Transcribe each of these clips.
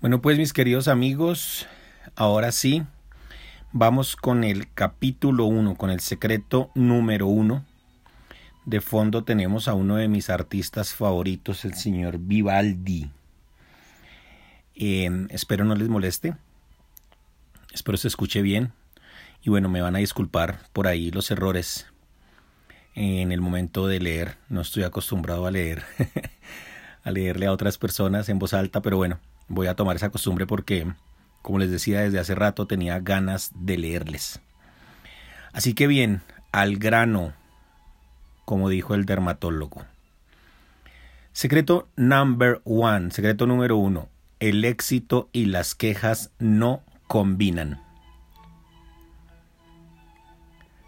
Bueno, pues mis queridos amigos, ahora sí, vamos con el capítulo 1, con el secreto número 1. De fondo tenemos a uno de mis artistas favoritos, el señor Vivaldi. Eh, espero no les moleste, espero se escuche bien y bueno, me van a disculpar por ahí los errores en el momento de leer. No estoy acostumbrado a leer, a leerle a otras personas en voz alta, pero bueno, voy a tomar esa costumbre porque, como les decía desde hace rato, tenía ganas de leerles. Así que bien, al grano, como dijo el dermatólogo. Secreto number one, secreto número uno, el éxito y las quejas no combinan.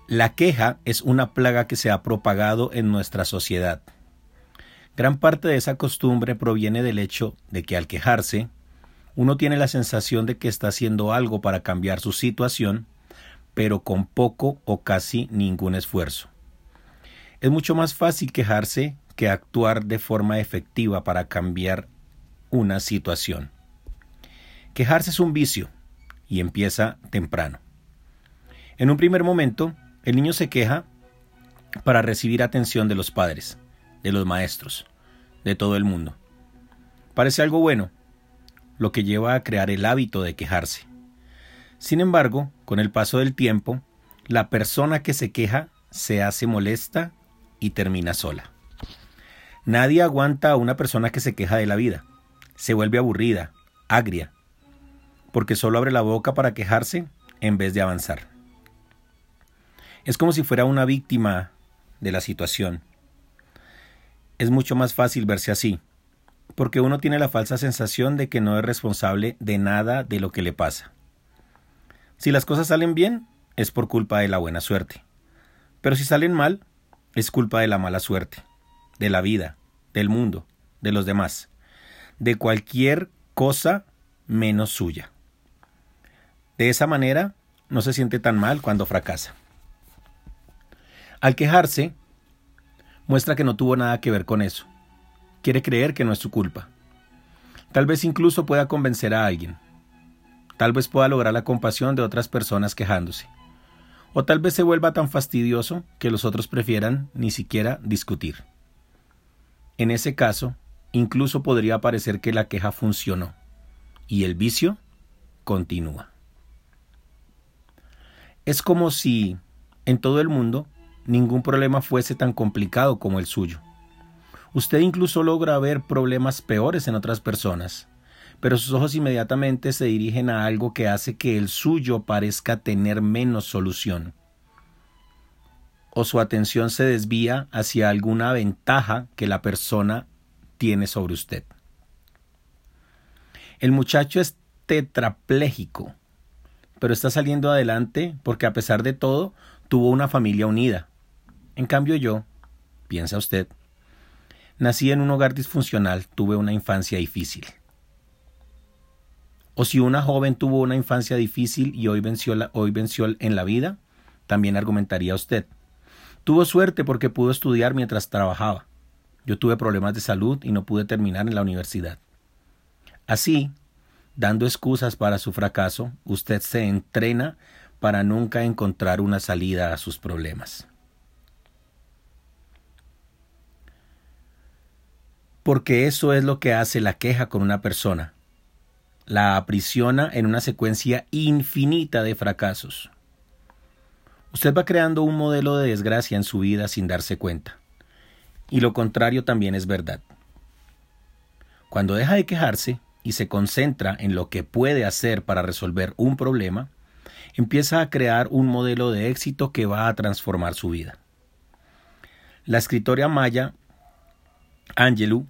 La queja es una plaga que se ha propagado en nuestra sociedad. Gran parte de esa costumbre proviene del hecho de que al quejarse, uno tiene la sensación de que está haciendo algo para cambiar su situación, pero con poco o casi ningún esfuerzo. Es mucho más fácil quejarse que actuar de forma efectiva para cambiar una situación. Quejarse es un vicio y empieza temprano. En un primer momento, el niño se queja para recibir atención de los padres, de los maestros, de todo el mundo. Parece algo bueno, lo que lleva a crear el hábito de quejarse. Sin embargo, con el paso del tiempo, la persona que se queja se hace molesta y termina sola. Nadie aguanta a una persona que se queja de la vida. Se vuelve aburrida, agria, porque solo abre la boca para quejarse en vez de avanzar. Es como si fuera una víctima de la situación es mucho más fácil verse así, porque uno tiene la falsa sensación de que no es responsable de nada de lo que le pasa. Si las cosas salen bien, es por culpa de la buena suerte. Pero si salen mal, es culpa de la mala suerte, de la vida, del mundo, de los demás, de cualquier cosa menos suya. De esa manera, no se siente tan mal cuando fracasa. Al quejarse, muestra que no tuvo nada que ver con eso. Quiere creer que no es su culpa. Tal vez incluso pueda convencer a alguien. Tal vez pueda lograr la compasión de otras personas quejándose. O tal vez se vuelva tan fastidioso que los otros prefieran ni siquiera discutir. En ese caso, incluso podría parecer que la queja funcionó y el vicio continúa. Es como si en todo el mundo ningún problema fuese tan complicado como el suyo. Usted incluso logra ver problemas peores en otras personas, pero sus ojos inmediatamente se dirigen a algo que hace que el suyo parezca tener menos solución. O su atención se desvía hacia alguna ventaja que la persona tiene sobre usted. El muchacho es tetrapléjico, pero está saliendo adelante porque a pesar de todo tuvo una familia unida. En cambio yo, piensa usted, nací en un hogar disfuncional, tuve una infancia difícil. O si una joven tuvo una infancia difícil y hoy venció, hoy venció en la vida, también argumentaría usted. Tuvo suerte porque pudo estudiar mientras trabajaba. Yo tuve problemas de salud y no pude terminar en la universidad. Así, dando excusas para su fracaso, usted se entrena para nunca encontrar una salida a sus problemas. Porque eso es lo que hace la queja con una persona. La aprisiona en una secuencia infinita de fracasos. Usted va creando un modelo de desgracia en su vida sin darse cuenta. Y lo contrario también es verdad. Cuando deja de quejarse y se concentra en lo que puede hacer para resolver un problema, empieza a crear un modelo de éxito que va a transformar su vida. La escritora maya Angelou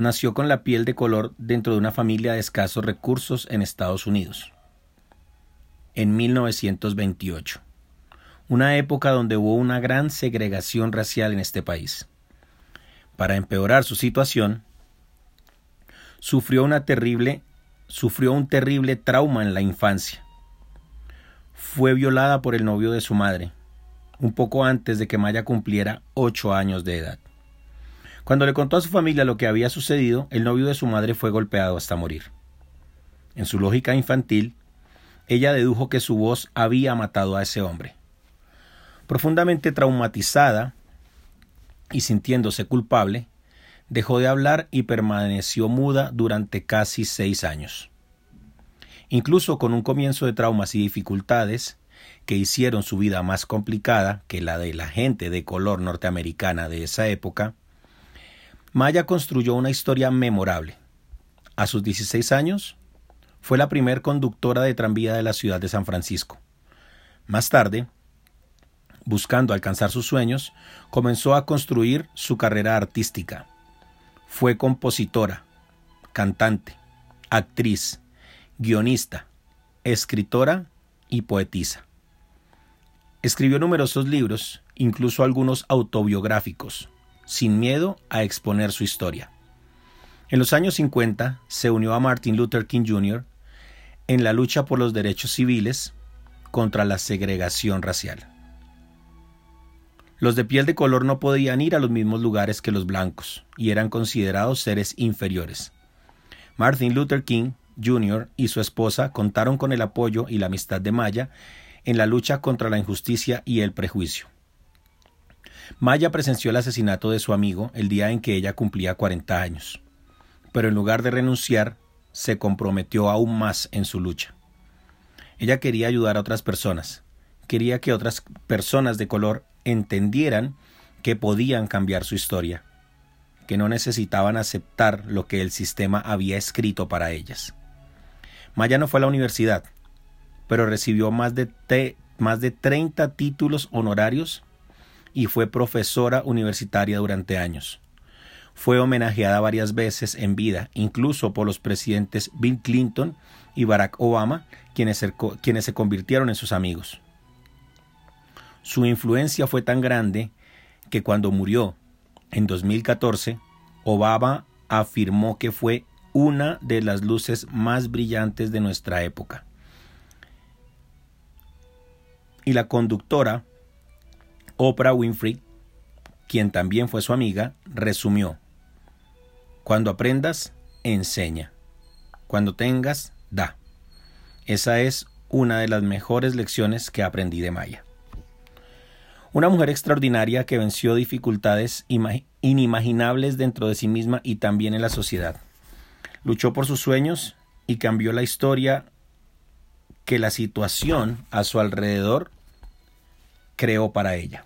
nació con la piel de color dentro de una familia de escasos recursos en Estados Unidos. En 1928, una época donde hubo una gran segregación racial en este país. Para empeorar su situación, sufrió una terrible sufrió un terrible trauma en la infancia. Fue violada por el novio de su madre, un poco antes de que Maya cumpliera ocho años de edad. Cuando le contó a su familia lo que había sucedido, el novio de su madre fue golpeado hasta morir. En su lógica infantil, ella dedujo que su voz había matado a ese hombre. Profundamente traumatizada y sintiéndose culpable, dejó de hablar y permaneció muda durante casi seis años. Incluso con un comienzo de traumas y dificultades que hicieron su vida más complicada que la de la gente de color norteamericana de esa época, Maya construyó una historia memorable. A sus 16 años, fue la primer conductora de tranvía de la ciudad de San Francisco. Más tarde, buscando alcanzar sus sueños, comenzó a construir su carrera artística. Fue compositora, cantante, actriz, guionista, escritora y poetisa. Escribió numerosos libros, incluso algunos autobiográficos, sin miedo a exponer su historia. En los años 50 se unió a Martin Luther King Jr. en la lucha por los derechos civiles contra la segregación racial. Los de piel de color no podían ir a los mismos lugares que los blancos y eran considerados seres inferiores. Martin Luther King Jr. y su esposa contaron con el apoyo y la amistad de Maya en la lucha contra la injusticia y el prejuicio. Maya presenció el asesinato de su amigo el día en que ella cumplía 40 años, pero en lugar de renunciar, se comprometió aún más en su lucha. Ella quería ayudar a otras personas, quería que otras personas de color entendieran que podían cambiar su historia, que no necesitaban aceptar lo que el sistema había escrito para ellas. Maya no fue a la universidad, pero recibió más de, más de 30 títulos honorarios y fue profesora universitaria durante años. Fue homenajeada varias veces en vida, incluso por los presidentes Bill Clinton y Barack Obama, quienes quienes se convirtieron en sus amigos. Su influencia fue tan grande que cuando murió en 2014, Obama afirmó que fue una de las luces más brillantes de nuestra época. Y la conductora Oprah Winfrey, quien también fue su amiga, resumió, Cuando aprendas, enseña. Cuando tengas, da. Esa es una de las mejores lecciones que aprendí de Maya. Una mujer extraordinaria que venció dificultades inimaginables dentro de sí misma y también en la sociedad. Luchó por sus sueños y cambió la historia que la situación a su alrededor creó para ella.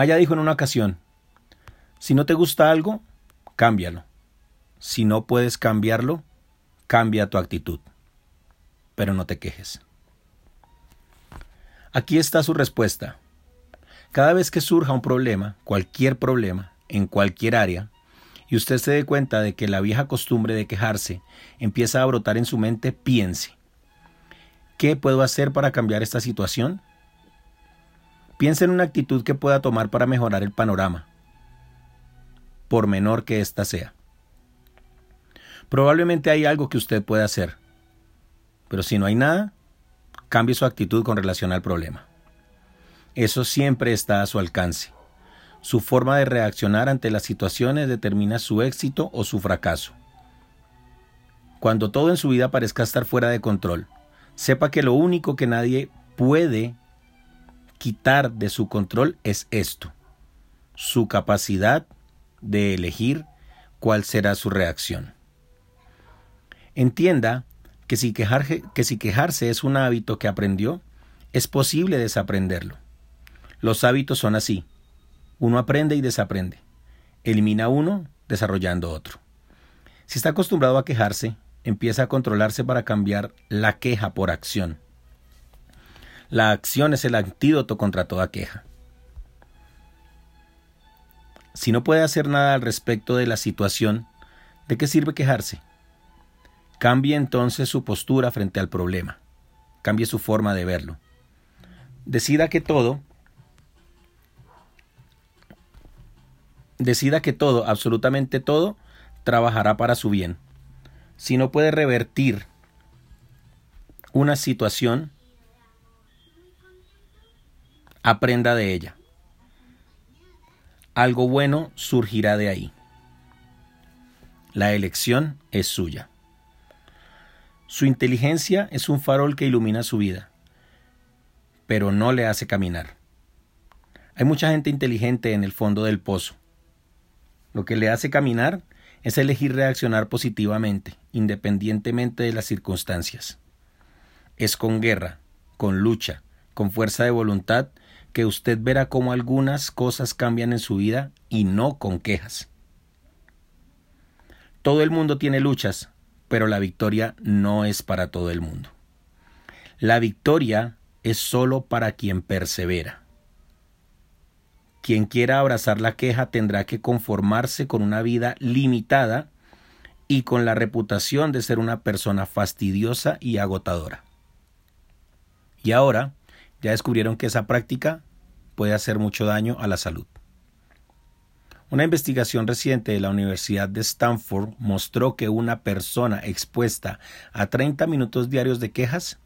Maya dijo en una ocasión, si no te gusta algo, cámbialo. Si no puedes cambiarlo, cambia tu actitud. Pero no te quejes. Aquí está su respuesta. Cada vez que surja un problema, cualquier problema, en cualquier área, y usted se dé cuenta de que la vieja costumbre de quejarse empieza a brotar en su mente, piense, ¿qué puedo hacer para cambiar esta situación? Piense en una actitud que pueda tomar para mejorar el panorama, por menor que ésta sea. Probablemente hay algo que usted pueda hacer, pero si no hay nada, cambie su actitud con relación al problema. Eso siempre está a su alcance. Su forma de reaccionar ante las situaciones determina su éxito o su fracaso. Cuando todo en su vida parezca estar fuera de control, sepa que lo único que nadie puede quitar de su control es esto, su capacidad de elegir cuál será su reacción. Entienda que si, que si quejarse es un hábito que aprendió, es posible desaprenderlo. Los hábitos son así. Uno aprende y desaprende. Elimina uno desarrollando otro. Si está acostumbrado a quejarse, empieza a controlarse para cambiar la queja por acción. La acción es el antídoto contra toda queja. Si no puede hacer nada al respecto de la situación, ¿de qué sirve quejarse? Cambie entonces su postura frente al problema. Cambie su forma de verlo. Decida que todo, decida que todo, absolutamente todo, trabajará para su bien. Si no puede revertir una situación, aprenda de ella. Algo bueno surgirá de ahí. La elección es suya. Su inteligencia es un farol que ilumina su vida, pero no le hace caminar. Hay mucha gente inteligente en el fondo del pozo. Lo que le hace caminar es elegir reaccionar positivamente, independientemente de las circunstancias. Es con guerra, con lucha, con fuerza de voluntad, que usted verá cómo algunas cosas cambian en su vida y no con quejas. Todo el mundo tiene luchas, pero la victoria no es para todo el mundo. La victoria es solo para quien persevera. Quien quiera abrazar la queja tendrá que conformarse con una vida limitada y con la reputación de ser una persona fastidiosa y agotadora. Y ahora ya descubrieron que esa práctica puede hacer mucho daño a la salud. Una investigación reciente de la Universidad de Stanford mostró que una persona expuesta a 30 minutos diarios de quejas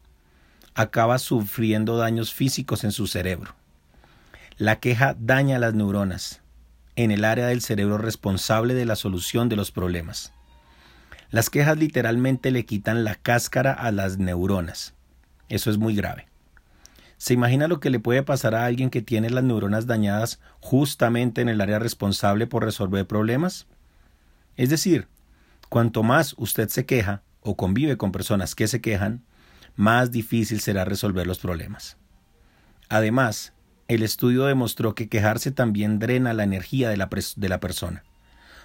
acaba sufriendo daños físicos en su cerebro. La queja daña las neuronas en el área del cerebro responsable de la solución de los problemas. Las quejas literalmente le quitan la cáscara a las neuronas. Eso es muy grave. ¿Se imagina lo que le puede pasar a alguien que tiene las neuronas dañadas justamente en el área responsable por resolver problemas? Es decir, cuanto más usted se queja o convive con personas que se quejan, más difícil será resolver los problemas. Además, el estudio demostró que quejarse también drena la energía de la, de la persona.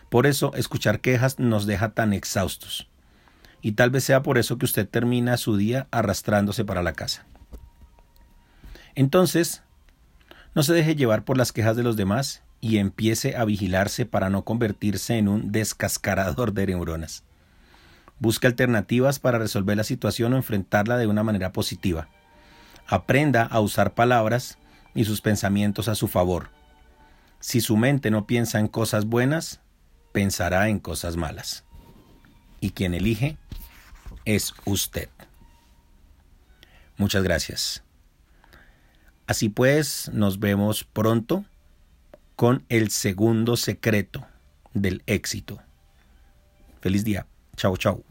Por eso, escuchar quejas nos deja tan exhaustos. Y tal vez sea por eso que usted termina su día arrastrándose para la casa. Entonces, no se deje llevar por las quejas de los demás y empiece a vigilarse para no convertirse en un descascarador de neuronas. Busque alternativas para resolver la situación o enfrentarla de una manera positiva. Aprenda a usar palabras y sus pensamientos a su favor. Si su mente no piensa en cosas buenas, pensará en cosas malas. Y quien elige es usted. Muchas gracias. Así pues, nos vemos pronto con el segundo secreto del éxito. Feliz día. Chao, chao.